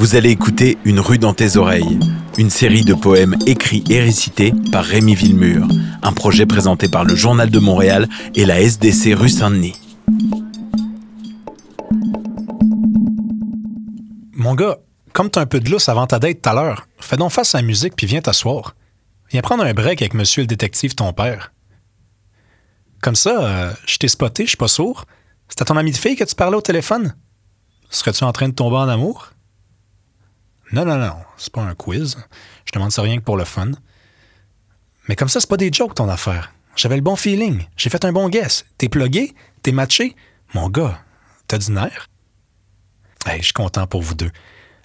Vous allez écouter Une rue dans tes oreilles, une série de poèmes écrits et récités par Rémi Villemur, un projet présenté par le Journal de Montréal et la SDC rue Saint-Denis. Mon gars, comme t'as un peu de lousse avant ta date tout à l'heure, fais donc face à la musique puis viens t'asseoir. Viens prendre un break avec monsieur le détective ton père. Comme ça, euh, je t'ai spoté, je suis pas sourd. C'était ton ami de fille que tu parlais au téléphone? Serais-tu en train de tomber en amour? Non, non, non, c'est pas un quiz. Je demande ça rien que pour le fun. Mais comme ça, c'est pas des jokes ton affaire. J'avais le bon feeling. J'ai fait un bon guess. T'es plugué? T'es matché? Mon gars, t'as du nerf? Hey, je suis content pour vous deux.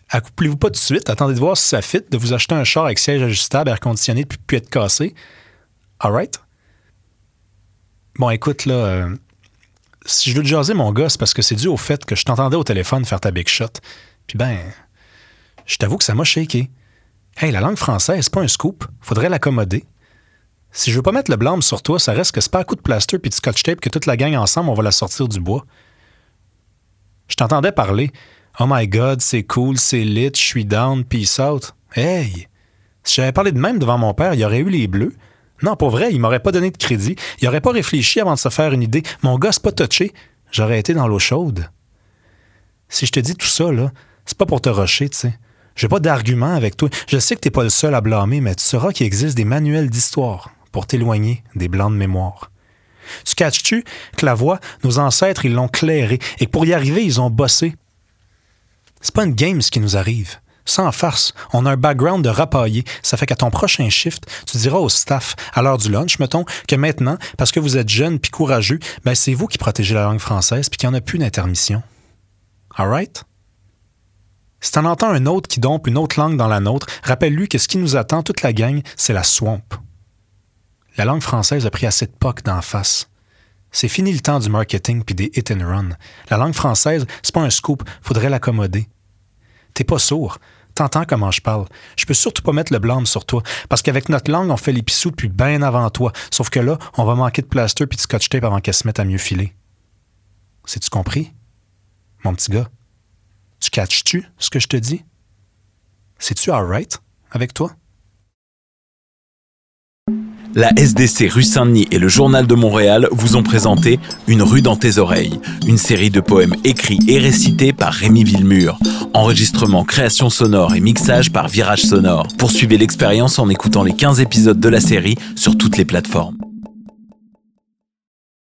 Accouplez-vous pas tout de suite. Attendez de voir si ça fit de vous acheter un char avec siège ajustable, air conditionné, puis puis être cassé. Alright? Bon, écoute, là, euh, si je veux te jaser, mon gars, c'est parce que c'est dû au fait que je t'entendais au téléphone faire ta big shot. Puis ben, je t'avoue que ça m'a shaké. Hey, la langue française, c'est pas un scoop. Faudrait l'accommoder. Si je veux pas mettre le blâme sur toi, ça reste que c'est pas un coup de plaster puis de scotch tape que toute la gang ensemble, on va la sortir du bois. Je t'entendais parler. Oh my god, c'est cool, c'est lit, je suis down, peace out. Hey! Si j'avais parlé de même devant mon père, il aurait eu les bleus. Non, pour vrai, il m'aurait pas donné de crédit. Il aurait pas réfléchi avant de se faire une idée. Mon gars, c'est pas touché. J'aurais été dans l'eau chaude. Si je te dis tout ça, là, c'est pas pour te rusher, tu sais. J'ai pas d'argument avec toi. Je sais que t'es pas le seul à blâmer, mais tu sauras qu'il existe des manuels d'histoire pour t'éloigner des blancs de mémoire. Tu catches-tu que la voix, nos ancêtres, ils l'ont clairée et que pour y arriver, ils ont bossé? C'est pas une game ce qui nous arrive. Sans farce, on a un background de rapaillé. Ça fait qu'à ton prochain shift, tu diras au staff, à l'heure du lunch, mettons, que maintenant, parce que vous êtes jeune puis courageux, ben c'est vous qui protégez la langue française puis qu'il n'y en a plus d'intermission. All right? Si t'en entends un autre qui dompe une autre langue dans la nôtre, rappelle-lui que ce qui nous attend, toute la gang, c'est la swamp. La langue française a pris assez de poc d'en face. C'est fini le temps du marketing puis des hit and run. La langue française, c'est pas un scoop, faudrait l'accommoder. T'es pas sourd. T'entends comment je parle. Je peux surtout pas mettre le blâme sur toi, parce qu'avec notre langue, on fait l'épissou depuis bien avant toi. Sauf que là, on va manquer de plaster puis de scotch tape avant qu'elle se mette à mieux filer. C'est-tu compris? Mon petit gars, tu catches-tu ce que je te dis? C'est-tu alright avec toi? La SDC rue Saint-Denis et le Journal de Montréal vous ont présenté Une rue dans tes oreilles, une série de poèmes écrits et récités par Rémi Villemur. Enregistrement, création sonore et mixage par Virage Sonore. Poursuivez l'expérience en écoutant les 15 épisodes de la série sur toutes les plateformes.